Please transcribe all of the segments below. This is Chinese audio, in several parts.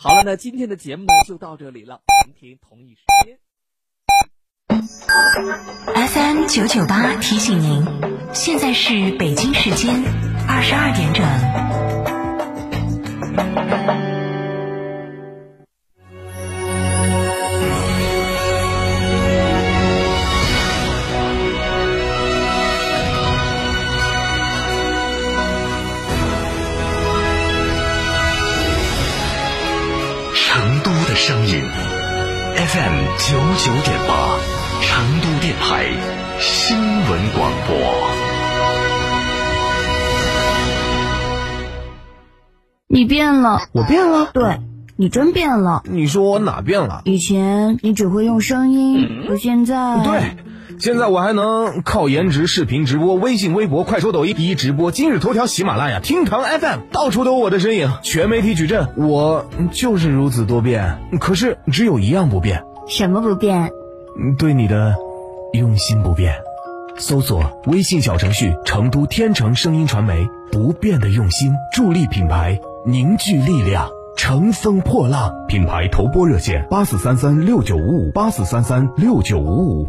好了，那今天的节目呢就到这里了，明天同一时间。FM 九九八提醒您，现在是北京时间二十二点整。九九点八，成都电台新闻广播。你变了，我变了？对，你真变了。你说我哪变了？以前你只会用声音，可现在……对，现在我还能靠颜值视频直播，微信、微博、快手、抖音一直播，今日头条、喜马拉雅、厅堂 FM，到处都有我的身影，全媒体矩阵，我就是如此多变。可是只有一样不变，什么不变？对你的用心不变。搜索微信小程序“成都天成声音传媒”，不变的用心，助力品牌凝聚力量，乘风破浪。品牌投播热线：八四三三六九五五，八四三三六九五五。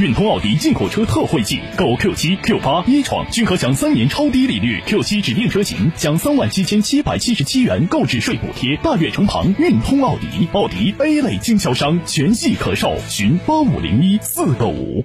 运通奥迪进口车特惠季，购 Q 七、Q 八、一创均可享三年超低利率，Q 七指定车型享三万七千七百七十七元购置税补贴。大悦城旁运通奥迪，奥迪 A 类经销商，全系可售，询八五零一四个五。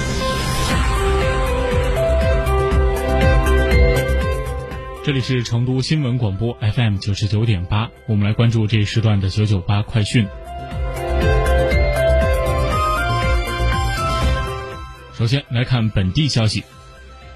这里是成都新闻广播 FM 九十九点八，我们来关注这一时段的九九八快讯。首先来看本地消息。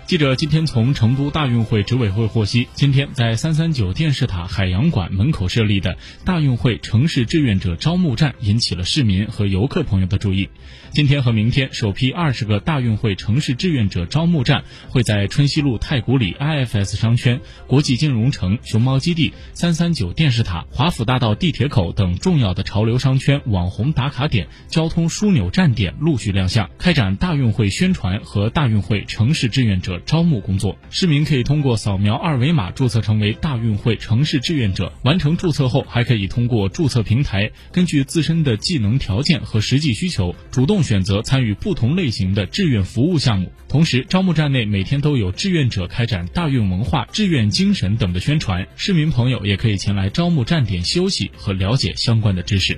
记者今天从成都大运会执委会获悉，今天在三三九电视塔海洋馆门口设立的大运会城市志愿者招募站引起了市民和游客朋友的注意。今天和明天，首批二十个大运会城市志愿者招募站会在春熙路太古里 IFS 商圈、国际金融城、熊猫基地、三三九电视塔、华府大道地铁口等重要的潮流商圈、网红打卡点、交通枢纽站点陆续亮相，开展大运会宣传和大运会城市志愿者招募工作。市民可以通过扫描二维码注册成为大运会城市志愿者，完成注册后还可以通过注册平台，根据自身的技能条件和实际需求，主动选择参与不同类型的志愿服务项目。同时，招募站内每天都有志愿者开展大运文化、志愿精神等的宣传，市民朋友也可以前来招募站点休息和了解相关的知识。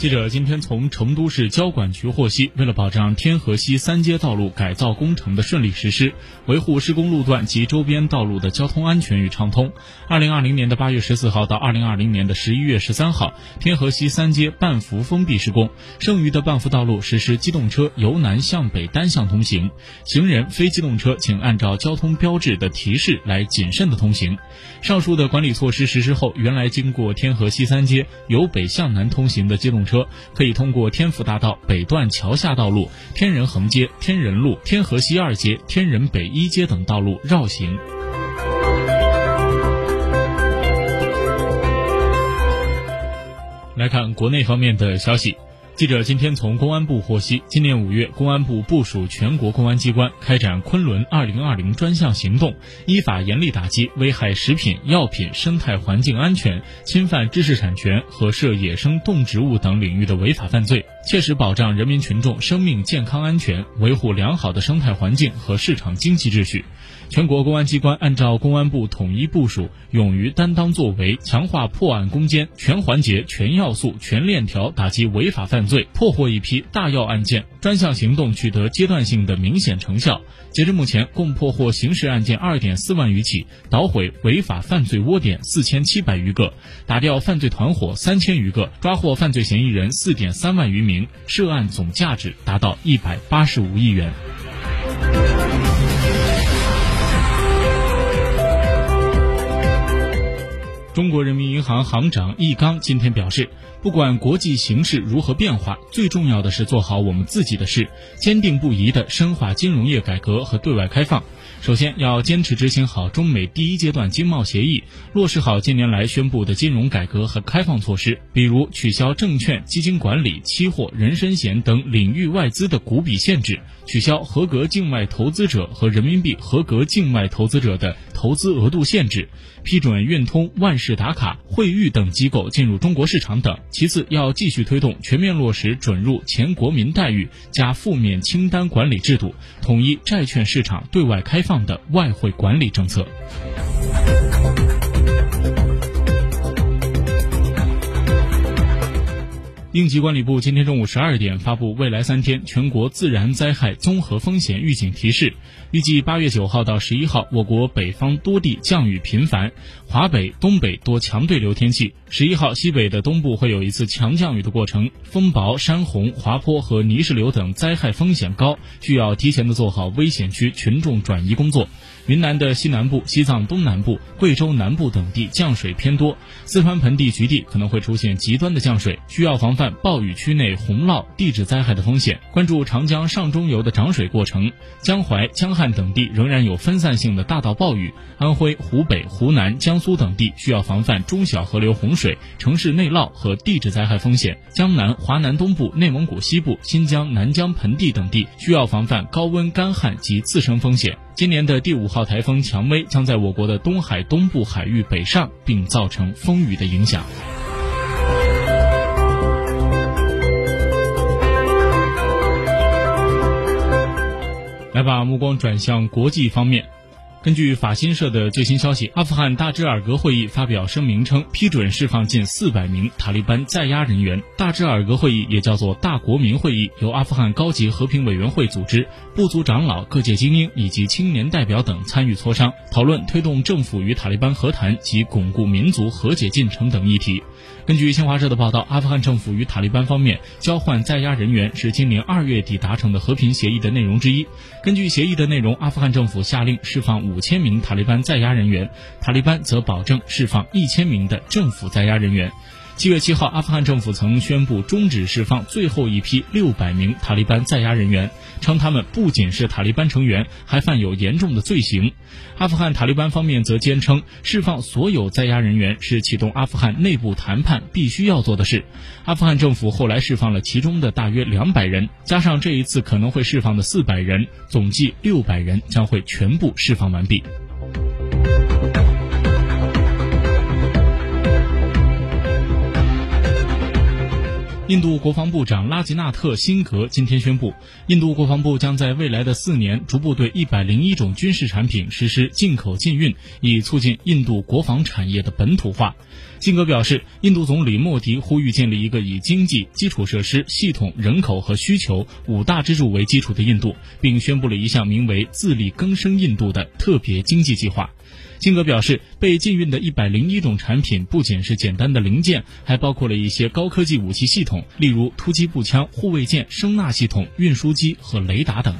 记者今天从成都市交管局获悉，为了保障天河西三街道路改造工程的顺利实施，维护施工路段及周边道路的交通安全与畅通，二零二零年的八月十四号到二零二零年的十一月十三号，天河西三街半幅封闭施工，剩余的半幅道路实施机动车由南向北单向通行，行人、非机动车请按照交通标志的提示来谨慎的通行。上述的管理措施实施后，原来经过天河西三街由北向南通行的机动车。车可以通过天府大道北段桥下道路、天人横街、天人路、天河西二街、天人北一街等道路绕行。来看国内方面的消息。记者今天从公安部获悉，今年五月，公安部部署全国公安机关开展“昆仑二零二零”专项行动，依法严厉打击危害食品、药品、生态环境安全、侵犯知识产权和涉野生动植物等领域的违法犯罪，切实保障人民群众生命健康安全，维护良好的生态环境和市场经济秩序。全国公安机关按照公安部统一部署，勇于担当作为，强化破案攻坚，全环节、全要素、全链条打击违法犯罪，破获一批大要案件，专项行动取得阶段性的明显成效。截至目前，共破获刑事案件二点四万余起，捣毁违法犯罪窝点四千七百余个，打掉犯罪团伙三千余个，抓获犯罪嫌疑人四点三万余名，涉案总价值达到一百八十五亿元。中国人民银行行长易纲今天表示，不管国际形势如何变化，最重要的是做好我们自己的事，坚定不移地深化金融业改革和对外开放。首先要坚持执行好中美第一阶段经贸协议，落实好近年来宣布的金融改革和开放措施，比如取消证券、基金管理、期货、人身险等领域外资的股比限制，取消合格境外投资者和人民币合格境外投资者的投资额度限制，批准运通、万事打卡、惠誉等机构进入中国市场等。其次，要继续推动全面落实准入前国民待遇加负面清单管理制度，统一债券市场对外开。放的外汇管理政策。应急管理部今天中午十二点发布未来三天全国自然灾害综合风险预警提示，预计八月九号到十一号，我国北方多地降雨频繁，华北、东北多强对流天气。十一号，西北的东部会有一次强降雨的过程，风雹、山洪、滑坡和泥石流等灾害风险高，需要提前的做好危险区群众转移工作。云南的西南部、西藏东南部、贵州南部等地降水偏多，四川盆地局地可能会出现极端的降水，需要防范暴雨区内洪涝、地质灾害的风险。关注长江上中游的涨水过程，江淮、江汉等地仍然有分散性的大到暴雨，安徽、湖北、湖南、江苏等地需要防范中小河流洪水、城市内涝和地质灾害风险。江南、华南东部、内蒙古西部、新疆南疆盆地等地需要防范高温干旱及自身风险。今年的第五号台风蔷薇将在我国的东海东部海域北上，并造成风雨的影响。来把目光转向国际方面。根据法新社的最新消息，阿富汗大支尔格会议发表声明称，批准释放近四百名塔利班在押人员。大支尔格会议也叫做大国民会议，由阿富汗高级和平委员会组织，部族长老、各界精英以及青年代表等参与磋商，讨论推动政府与塔利班和谈及巩固民族和解进程等议题。根据新华社的报道，阿富汗政府与塔利班方面交换在押人员是今年二月底达成的和平协议的内容之一。根据协议的内容，阿富汗政府下令释放五千名塔利班在押人员，塔利班则保证释放一千名的政府在押人员。七月七号，阿富汗政府曾宣布终止释放最后一批六百名塔利班在押人员，称他们不仅是塔利班成员，还犯有严重的罪行。阿富汗塔利班方面则坚称，释放所有在押人员是启动阿富汗内部谈判必须要做的事。阿富汗政府后来释放了其中的大约两百人，加上这一次可能会释放的四百人，总计六百人将会全部释放完毕。印度国防部长拉吉纳特·辛格今天宣布，印度国防部将在未来的四年逐步对一百零一种军事产品实施进口禁运，以促进印度国防产业的本土化。辛格表示，印度总理莫迪呼吁建立一个以经济、基础设施、系统、人口和需求五大支柱为基础的印度，并宣布了一项名为“自力更生印度”的特别经济计划。金格表示，被禁运的一百零一种产品不仅是简单的零件，还包括了一些高科技武器系统，例如突击步枪、护卫舰、声纳系统、运输机和雷达等。